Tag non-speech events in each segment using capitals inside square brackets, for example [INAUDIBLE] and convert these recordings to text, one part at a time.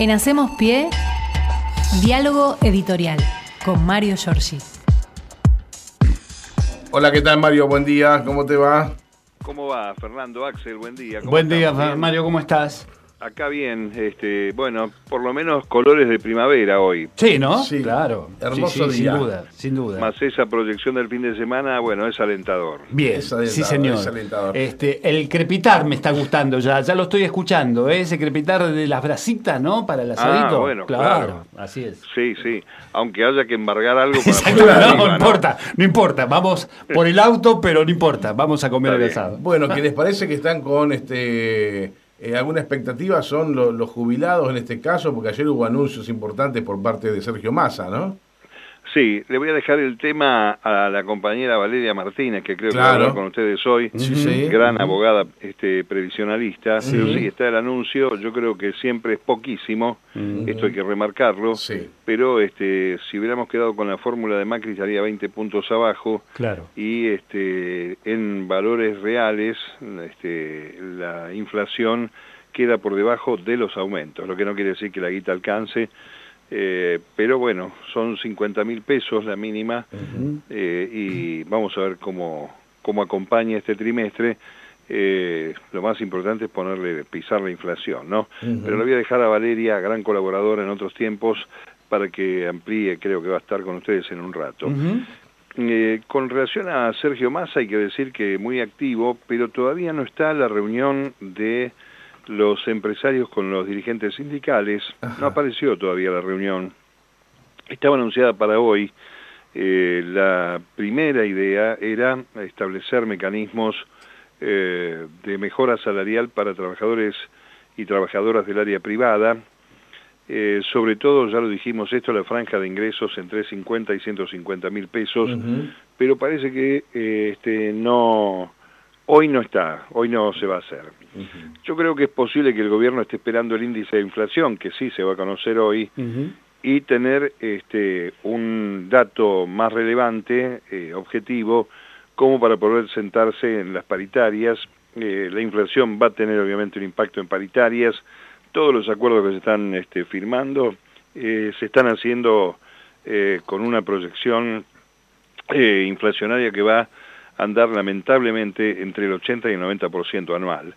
En Hacemos Pie, diálogo editorial con Mario Giorgi. Hola, ¿qué tal Mario? Buen día, ¿cómo te va? ¿Cómo va, Fernando Axel? Buen día. Buen día, Mario, ¿cómo estás? Acá bien, este, bueno, por lo menos colores de primavera hoy. Sí, ¿no? Sí, claro. Hermoso Sí, sí, día. Sin duda, sin duda. Más esa proyección del fin de semana, bueno, es alentador. Bien, Es alentador, sí señor. es alentador. Este, el crepitar me está gustando ya, ya lo estoy escuchando, ¿eh? ese crepitar de las brasitas, ¿no? Para el asadito. Ah, bueno, claro. así es. Sí, sí, aunque haya que embargar algo para Exacto, no, arriba, importa, no importa, vamos por el auto, pero no importa, vamos a comer Está el bien. asado. Bueno, quienes parece que están con este eh, alguna expectativa son lo- los jubilados en este caso, porque ayer hubo anuncios importantes por parte de Sergio Massa, ¿no? Sí, le voy a dejar el tema a la compañera Valeria Martínez, que creo que va a Claro. hablar con ustedes hoy. Sí, sí. Gran abogada este, previsionalista. Pero sí, está el anuncio. Yo creo que siempre es poquísimo. Esto hay que remarcarlo. Sí. Pero este, si hubiéramos quedado con la fórmula de Macri, estaría 20 puntos abajo. Claro. y este, en valores reales este, la inflación queda por debajo de los aumentos, lo que no quiere decir que la guita alcance, eh, pero bueno, son 50 mil pesos la mínima eh, y vamos a ver cómo, cómo acompaña este trimestre. Eh, lo más importante es ponerle, pisar la inflación, ¿no? Pero le voy a dejar a Valeria, gran colaboradora en otros tiempos, para que amplíe, creo que va a estar con ustedes en un rato. Eh, con relación a Sergio Massa hay que decir que muy activo, pero todavía no está la reunión de los empresarios con los dirigentes sindicales. No apareció todavía la reunión. Estaba anunciada para hoy. Eh, la primera idea era establecer mecanismos eh, de mejora salarial para trabajadores y trabajadoras del área privada, eh, sobre todo, ya lo dijimos esto, la franja de ingresos entre 50 y 150 mil pesos, pero parece que eh, este, no, hoy no está, hoy no se va a hacer. Yo creo que es posible que el gobierno esté esperando el índice de inflación, que sí se va a conocer hoy, y tener este, un dato más relevante, eh, objetivo, como para poder sentarse en las paritarias. Eh, la inflación va a tener obviamente un impacto en paritarias. Todos los acuerdos que se están este, firmando eh, se están haciendo eh, con una proyección eh, inflacionaria que va a andar lamentablemente entre el 80 y el 90% anual.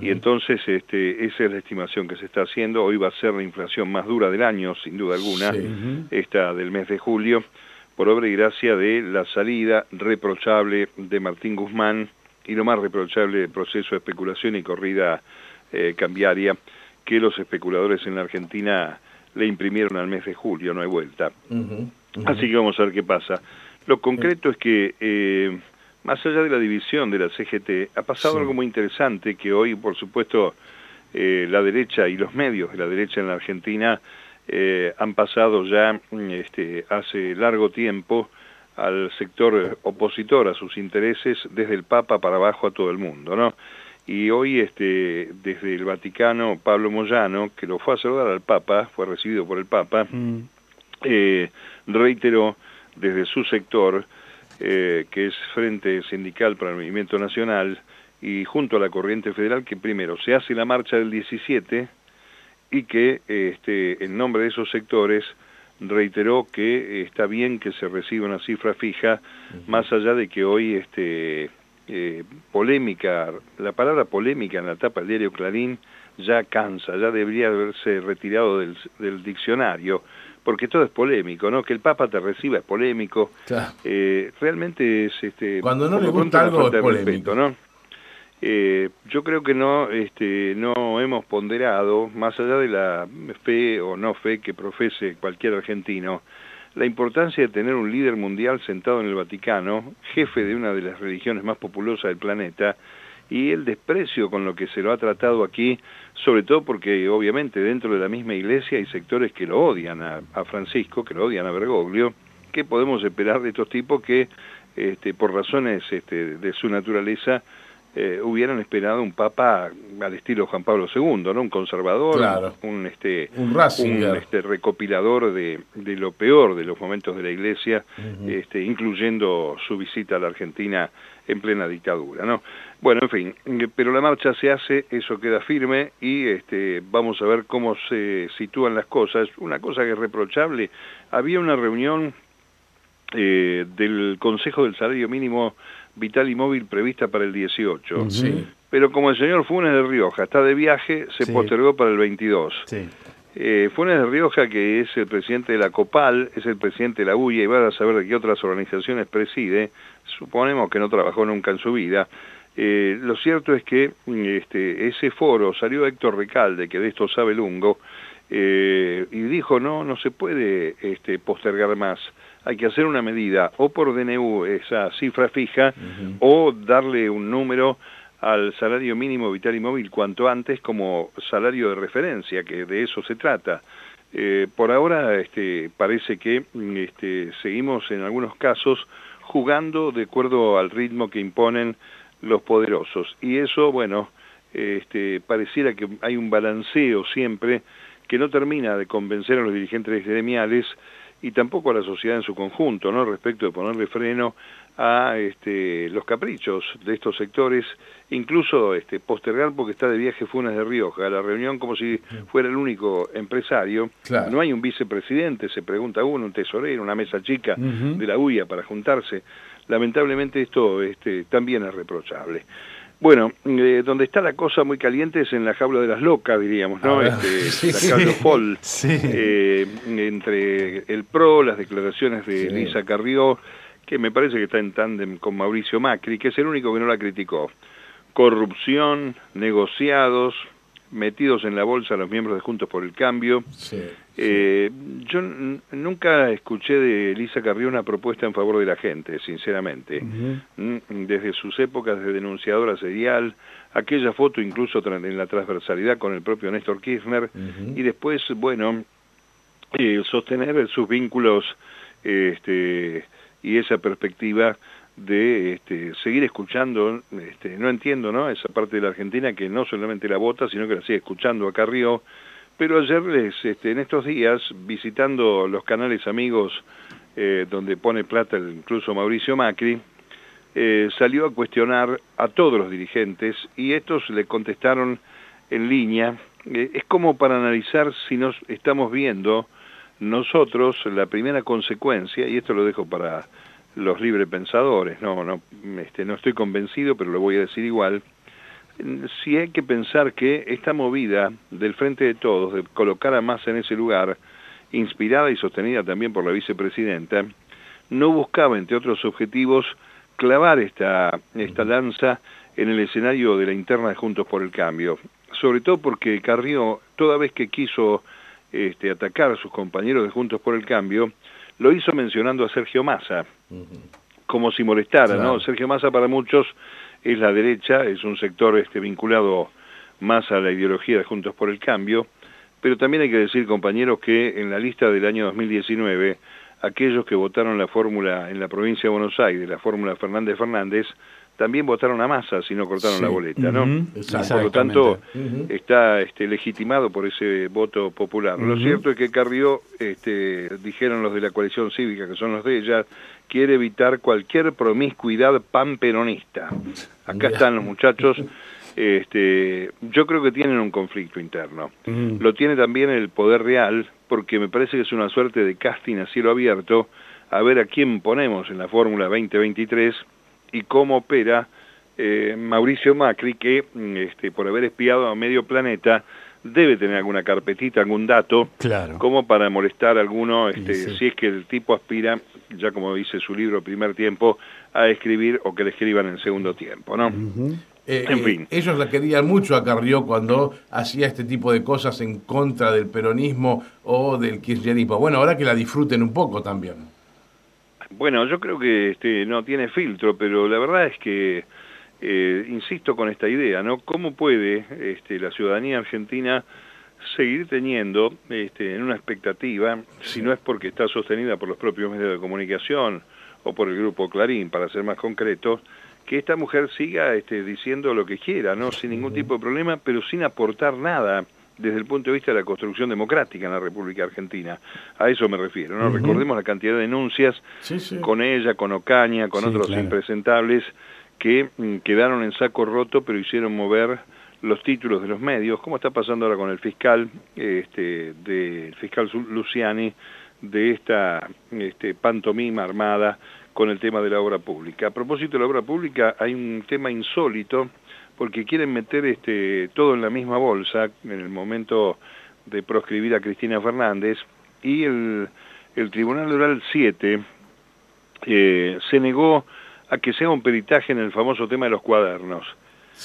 Y entonces este, esa es la estimación que se está haciendo. Hoy va a ser la inflación más dura del año, sin duda alguna, Sí. esta del mes de julio, por obra y gracia de la salida reprochable de Martín Guzmán y lo más reprochable del proceso de especulación y corrida eh, cambiaria que los especuladores en la Argentina le imprimieron al mes de julio, no hay vuelta. Así que vamos a ver qué pasa. Lo concreto es que, eh, más allá de la división de la CGT, ha pasado Sí. algo muy interesante que hoy, por supuesto, eh, la derecha y los medios de la derecha en la Argentina eh, han pasado ya mm, este, hace largo tiempo al sector opositor a sus intereses, desde el Papa para abajo a todo el mundo, ¿no? Y hoy, este, desde el Vaticano, Pablo Moyano, que lo fue a saludar al Papa, fue recibido por el Papa, Mm. eh, reiteró desde su sector, eh, que es Frente Sindical para el Movimiento Nacional, y junto a la Corriente Federal, que primero se hace la marcha del 17 y que eh, este, en nombre de esos sectores reiteró que eh, está bien que se reciba una cifra fija, más allá de que hoy este, eh, polémica, la palabra polémica en la tapa del diario Clarín ya cansa, ya debería haberse retirado del, del diccionario, porque todo es polémico, ¿no? Que el Papa te reciba es polémico, Claro. eh, realmente es este Cuando no le gusta algo, es polémico. respeto, ¿no? Eh, yo creo que no, este, no hemos ponderado, más allá de la fe o no fe que profese cualquier argentino, la importancia de tener un líder mundial sentado en el Vaticano, jefe de una de las religiones más populosas del planeta, y el desprecio con lo que se lo ha tratado aquí, sobre todo porque obviamente dentro de la misma iglesia hay sectores que lo odian a, a Francisco, que lo odian a Bergoglio, ¿qué podemos esperar de estos tipos que este, por razones este, de su naturaleza eh, hubieran esperado un papa al estilo Juan Pablo II, ¿no? Un conservador, Claro. un este un, este recopilador de, de lo peor de los momentos de la Iglesia, este, incluyendo su visita a la Argentina en plena dictadura, ¿no? Bueno, en fin, eh, pero la marcha se hace, eso queda firme y este, vamos a ver cómo se sitúan las cosas. Una cosa que es reprochable, había una reunión eh, del Consejo del Salario Mínimo Vital y Móvil prevista para el 18. Sí. Pero como el señor Funes de Rioja está de viaje, se Sí. postergó para el 22. Sí. Eh, Funes de Rioja, que es el presidente de la COPAL, es el presidente de la UIA y va a saber de qué otras organizaciones preside, suponemos que no trabajó nunca en su vida. Eh, lo cierto es que mm, este, ese foro salió Héctor Recalde, que de esto sabe Lungo, eh, y dijo, no, no se puede este, postergar más, hay que hacer una medida, o por DNU, esa cifra fija, o darle un número al salario mínimo vital y móvil cuanto antes como salario de referencia, que de eso se trata. Eh, por ahora este, parece que este, seguimos en algunos casos jugando de acuerdo al ritmo que imponen los poderosos. Y eso, bueno, este, pareciera que hay un balanceo siempre que no termina de convencer a los dirigentes gremiales y tampoco a la sociedad en su conjunto, ¿no? Respecto de ponerle freno a este, los caprichos de estos sectores, incluso este, postergar porque está de viaje Funes de Rioja, la reunión como si fuera el único empresario. Claro. No hay un vicepresidente, se pregunta uno, un tesorero, una mesa chica de la UIA para juntarse. Lamentablemente esto este, también es reprochable. Bueno, eh, donde está la cosa muy caliente es en la jaula de las locas, diríamos, ¿no? Este, [LAUGHS] Sí. la Sí. eh, entre el PRO, las declaraciones de. Lisa Carrió, que me parece que está en tándem con Mauricio Macri, que es el único que no la criticó. Corrupción, negociados, metidos en la bolsa los miembros de Juntos por el Cambio. Sí. Eh, yo nunca escuché de Elisa Carrió una propuesta en favor de la gente, sinceramente. Mm, Desde sus épocas de denunciadora serial, aquella foto incluso en la transversalidad con el propio Néstor Kirchner, y después, bueno, eh, sostener sus vínculos este, y esa perspectiva de este, seguir escuchando, este, no entiendo, ¿no? Esa parte de la Argentina que no solamente la vota, sino que la sigue escuchando a Carrió, pero ayer, les, este, en estos días, visitando los canales amigos eh, donde pone plata incluso Mauricio Macri, eh, salió a cuestionar a todos los dirigentes y estos le contestaron en línea. Eh, es como para analizar si nos estamos viendo nosotros la primera consecuencia, y esto lo dejo para los librepensadores, no, no, este, no estoy convencido, pero lo voy a decir igual, si hay que pensar que esta movida del Frente de Todos, de colocar a Massa en ese lugar, inspirada y sostenida también por la vicepresidenta, no buscaba, entre otros objetivos, clavar esta, esta lanza en el escenario de la interna de Juntos por el Cambio. Sobre todo porque Carrió, toda vez que quiso este, atacar a sus compañeros de Juntos por el Cambio, lo hizo mencionando a Sergio Massa, como si molestara, Claro. ¿no? Sergio Massa para muchos es la derecha, es un sector este, vinculado más a la ideología de Juntos por el Cambio, pero también hay que decir, compañeros, que en la lista del año 2019, aquellos que votaron la fórmula en la provincia de Buenos Aires, la fórmula Fernández Fernández, también votaron a Massa si no cortaron Sí. la boleta, ¿no? Exacto. Por lo tanto, está este, legitimado por ese voto popular. Lo cierto es que Carrió, este, dijeron los de la coalición cívica, que son los de ella, quiere evitar cualquier promiscuidad panperonista. Acá están los muchachos. Este, yo creo que tienen un conflicto interno. Lo tiene también el poder real, porque me parece que es una suerte de casting a cielo abierto, a ver a quién ponemos en la Fórmula 2023 y cómo opera eh, Mauricio Macri, que mm, este, por haber espiado a medio planeta debe tener alguna carpetita, algún dato, Claro. como para molestar a alguno, este, sí. si es que el tipo aspira, ya como dice su libro Primer Tiempo, a escribir o que le escriban en segundo tiempo, ¿no? Eh, En eh, fin. ellos la querían mucho a Carrió cuando hacía este tipo de cosas en contra del peronismo o del kirchnerismo. Bueno, ahora que la disfruten un poco también. Bueno, yo creo que este, no tiene filtro, pero la verdad es que, eh, insisto con esta idea, ¿no? ¿Cómo puede este, la ciudadanía argentina seguir teniendo este, en una expectativa, si no es porque está sostenida por los propios medios de comunicación o por el grupo Clarín, para ser más concreto, que esta mujer siga este, diciendo lo que quiera, ¿no? Sin ningún tipo de problema, pero sin aportar nada desde el punto de vista de la construcción democrática en la República Argentina. A eso me refiero, ¿no? Recordemos la cantidad de denuncias con ella, con Ocaña, con otros impresentables que mm, quedaron en saco roto pero hicieron mover los títulos de los medios, como está pasando ahora con el fiscal, este, del fiscal Luciani, de esta este, pantomima armada con el tema de la obra pública. A propósito de la obra pública, hay un tema insólito porque quieren meter este, todo en la misma bolsa en el momento de proscribir a Cristina Fernández y el, el Tribunal Oral 7 eh, se negó a que sea un peritaje en el famoso tema de los cuadernos.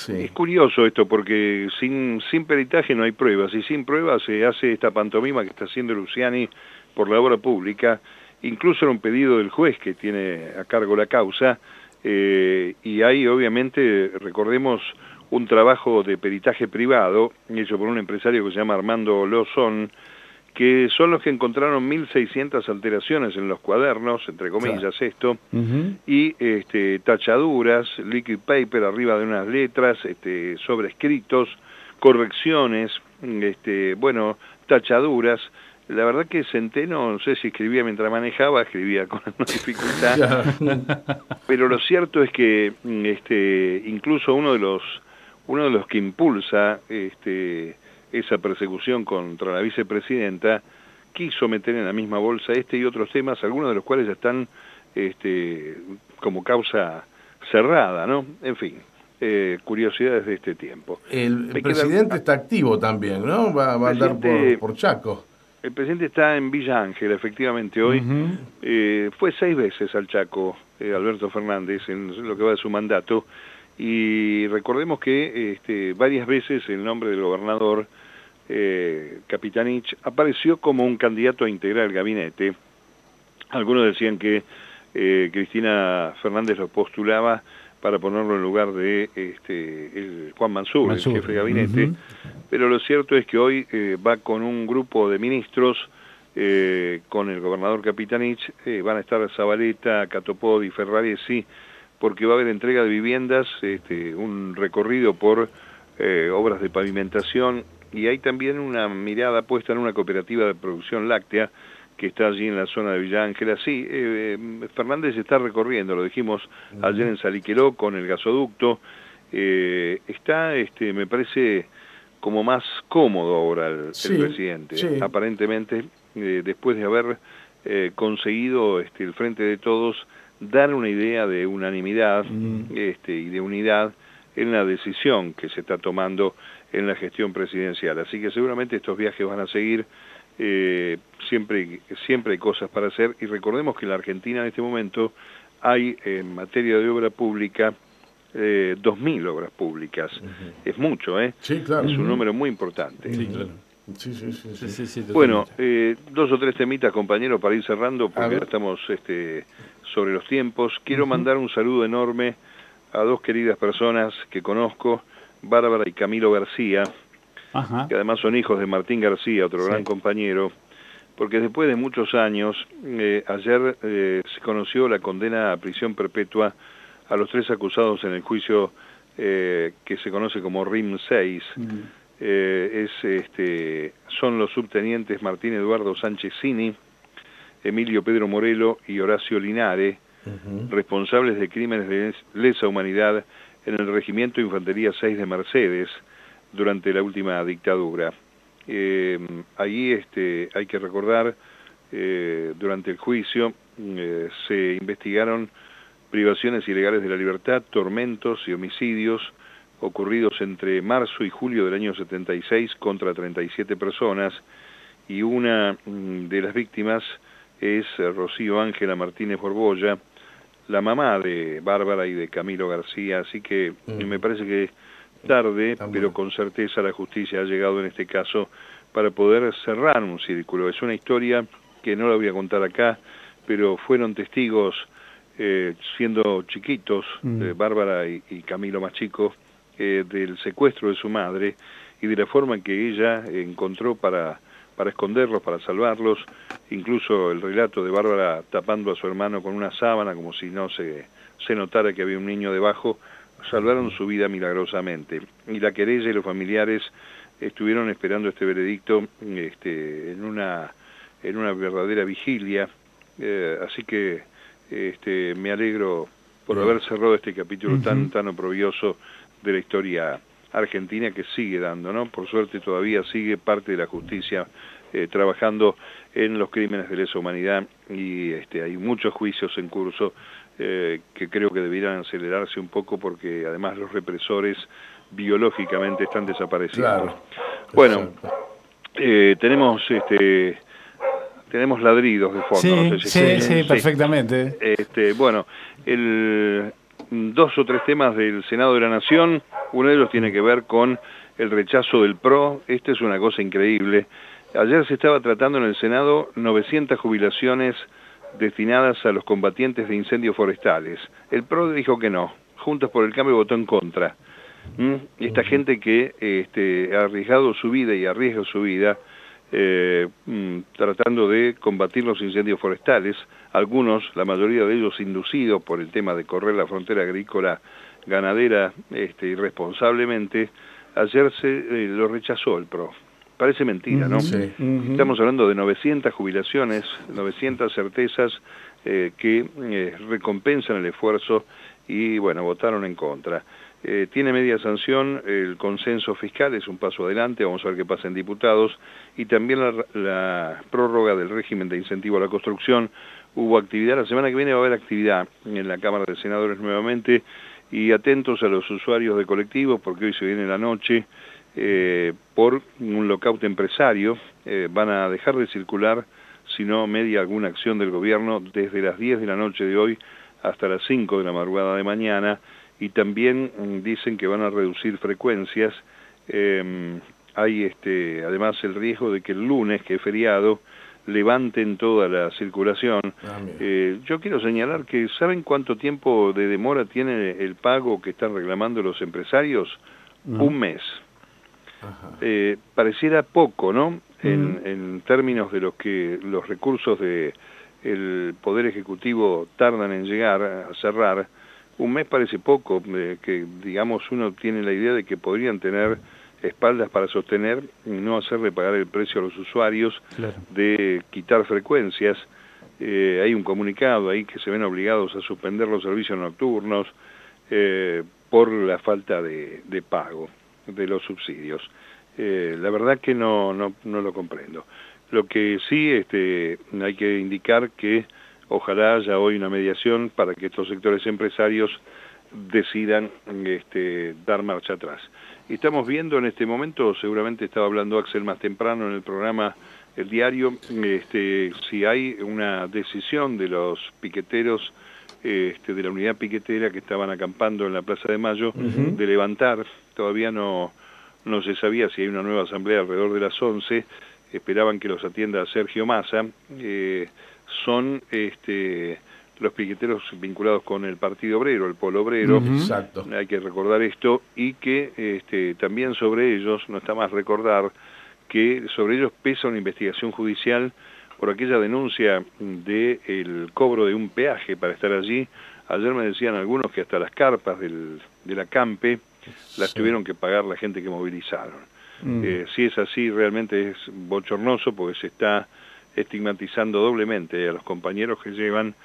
Es curioso esto porque sin, sin peritaje no hay pruebas y sin pruebas se hace esta pantomima que está haciendo Luciani por la obra pública, incluso era un pedido del juez que tiene a cargo la causa, eh, y hay obviamente, recordemos, un trabajo de peritaje privado hecho por un empresario que se llama Armando Lozón, que son los que encontraron 1.600 alteraciones en los cuadernos, entre comillas esto, y este, tachaduras, liquid paper arriba de unas letras, este, sobrescritos, correcciones, este, bueno, tachaduras, la verdad que Centeno, no sé si escribía mientras manejaba, escribía con dificultad, [LAUGHS] pero lo cierto es que mm, este, incluso uno de los uno de los que impulsa este, esa persecución contra la vicepresidenta quiso meter en la misma bolsa este y otros temas, algunos de los cuales ya están este, como causa cerrada, ¿no? En fin, eh, curiosidades de este tiempo. El, presidente está activo también, ¿no? Va, a andar por, por Chaco. El presidente está en Villa Ángel, efectivamente, hoy. Eh, fue seis veces al Chaco, eh, Alberto Fernández, en lo que va de su mandato. Y recordemos que este, varias veces el nombre del gobernador eh, Capitanich apareció como un candidato a integrar el gabinete. Algunos decían que eh, Cristina Fernández lo postulaba para ponerlo en lugar de este, el Juan Mansur, el jefe de gabinete, pero lo cierto es que hoy eh, va con un grupo de ministros, eh, con el gobernador Capitanich, eh, van a estar Zabaleta, Catopodi, Ferraresi, porque va a haber entrega de viviendas, este, un recorrido por obras de pavimentación, y hay también una mirada puesta en una cooperativa de producción láctea, que está allí en la zona de Villa Ángela. Sí, eh, Fernández está recorriendo, lo dijimos ayer en Saliqueró con el gasoducto. Eh, está, este, me parece, como más cómodo ahora el, presidente, aparentemente, eh, después de haber conseguido este, el Frente de Todos dar una idea de unanimidad este, y de unidad en la decisión que se está tomando en la gestión presidencial. Así que seguramente estos viajes van a seguir eh, siempre, siempre hay cosas para hacer y recordemos que en la Argentina en este momento hay en materia de obra pública eh, 2.000 obras públicas. Es mucho, ¿eh? Sí, claro. Es un número muy importante. Sí, claro. Sí, sí, sí, bueno, eh, dos o tres temitas, compañeros, para ir cerrando, porque ya estamos este, sobre los tiempos. Quiero mandar un saludo enorme a dos queridas personas que conozco, Bárbara y Camilo García, que además son hijos de Martín García, otro gran compañero, porque después de muchos años, eh, ayer eh, se conoció la condena a prisión perpetua a los tres acusados en el juicio eh, que se conoce como RIM 6. es, este, son los subtenientes Martín Eduardo Sánchez Cini, Emilio Pedro Morelo y Horacio Linare, responsables de crímenes de lesa humanidad en el Regimiento Infantería 6 de Mercedes, durante la última dictadura. Eh, allí este, hay que recordar, eh, durante el juicio eh, se investigaron privaciones ilegales de la libertad, tormentos y homicidios ocurridos entre marzo y julio del año 76 contra 37 personas y una mm, de las víctimas es Rocío Ángela Martínez Borbolla, la mamá de Bárbara y de Camilo García, así que mm. me parece que tarde, pero con certeza la justicia ha llegado en este caso para poder cerrar un círculo. Es una historia que no la voy a contar acá, pero fueron testigos eh, siendo chiquitos, mm. eh, Bárbara y, Camilo más chicos, eh, del secuestro de su madre y de la forma que ella encontró para, para esconderlos, para salvarlos, incluso el relato de Bárbara tapando a su hermano con una sábana como si no se se notara que había un niño debajo, salvaron su vida milagrosamente. Y la querella y los familiares estuvieron esperando este veredicto este, en, una, en una verdadera vigilia. Eh, así que este, me alegro por haber cerrado este capítulo tan, tan oprobioso de la historia argentina que sigue dando, ¿no? Por suerte todavía sigue parte de la justicia eh, trabajando en los crímenes de lesa humanidad y este, hay muchos juicios en curso eh, que creo que debieran acelerarse un poco porque además los represores biológicamente están desapareciendo. Bueno, eh, tenemos este tenemos ladridos de fondo. Sí, sí, perfectamente. Este, bueno, el, dos o tres temas del Senado de la Nación, uno de ellos tiene que ver con el rechazo del PRO, esta es una cosa increíble. Ayer se estaba tratando en el Senado 900 jubilaciones destinadas a los combatientes de incendios forestales. El PRO dijo que no, Juntos por el Cambio votó en contra. Y esta gente que este, ha arriesgado su vida y arriesga su vida eh, mm, tratando de combatir los incendios forestales, algunos, la mayoría de ellos inducidos por el tema de correr la frontera agrícola ganadera este, irresponsablemente, ayer se eh, lo rechazó el PRO. Parece mentira, ¿no? Estamos hablando de 900 jubilaciones, 900 certezas eh, que eh, recompensan el esfuerzo y, bueno, votaron en contra. Eh, tiene media sanción el consenso fiscal, es un paso adelante, vamos a ver qué pasa en diputados, y también la, prórroga del régimen de incentivo a la construcción. Hubo actividad, la semana que viene va a haber actividad en la Cámara de Senadores nuevamente, y atentos a los usuarios de colectivos, porque hoy se viene la noche, eh, por un lockout empresario, eh, van a dejar de circular si no media alguna acción del gobierno desde las 10 de la noche de hoy hasta las 5 de la madrugada de mañana, y también mm, dicen que van a reducir frecuencias. Em, hay este, además el riesgo de que el lunes, que es feriado, levanten toda la circulación. Ah, eh, yo quiero señalar que ¿saben cuánto tiempo de demora tiene el pago que están reclamando los empresarios? Un mes. Eh, pareciera poco, ¿no? En, en, términos de los que los recursos de el poder ejecutivo tardan en llegar a cerrar, un mes parece poco, eh, que digamos uno tiene la idea de que podrían tener espaldas para sostener y no hacerle pagar el precio a los usuarios, de quitar frecuencias. Eh, hay un comunicado ahí que se ven obligados a suspender los servicios nocturnos eh, por la falta de, pago de los subsidios. la verdad que no, no, no lo comprendo. Lo que sí este, hay que indicar que Ojalá haya hoy una mediación para que estos sectores empresarios decidan este, dar marcha atrás. Estamos viendo en este momento, seguramente estaba hablando Axel más temprano en el programa El Diario, este, si hay una decisión de los piqueteros este, de la unidad piquetera que estaban acampando en la Plaza de Mayo de levantar, todavía no, no se sabía si hay una nueva asamblea alrededor de las 11, esperaban que los atienda Sergio Massa, eh, son este, los piqueteros vinculados con el Partido Obrero, el Polo Obrero. Exacto. Hay que recordar esto y que este, también sobre ellos, no está más recordar, que sobre ellos pesa una investigación judicial por aquella denuncia de el cobro de un peaje para estar allí. Ayer me decían algunos que hasta las carpas del, de la CAMPE las tuvieron que pagar la gente que movilizaron. Mm. Eh, si es así, realmente es bochornoso porque se está estigmatizando doblemente a los compañeros que llevan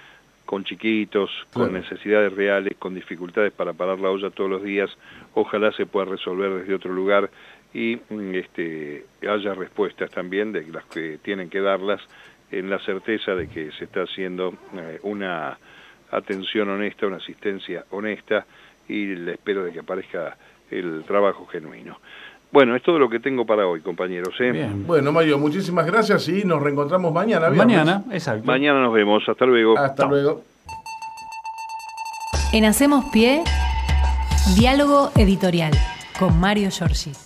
con chiquitos, con necesidades reales, con dificultades para parar la olla todos los días, ojalá se pueda resolver desde otro lugar y mm, este, haya respuestas también de las que tienen que darlas en la certeza de que se está haciendo eh, una atención honesta, una asistencia honesta y le espero de que aparezca el trabajo genuino. Bueno, es todo lo que tengo para hoy, compañeros. ¿eh? Bueno, Mario, muchísimas gracias y nos reencontramos mañana. Mañana, exacto. Mañana nos vemos. Hasta luego. Hasta luego. En Hacemos Pie, diálogo editorial con Mario Giorgi.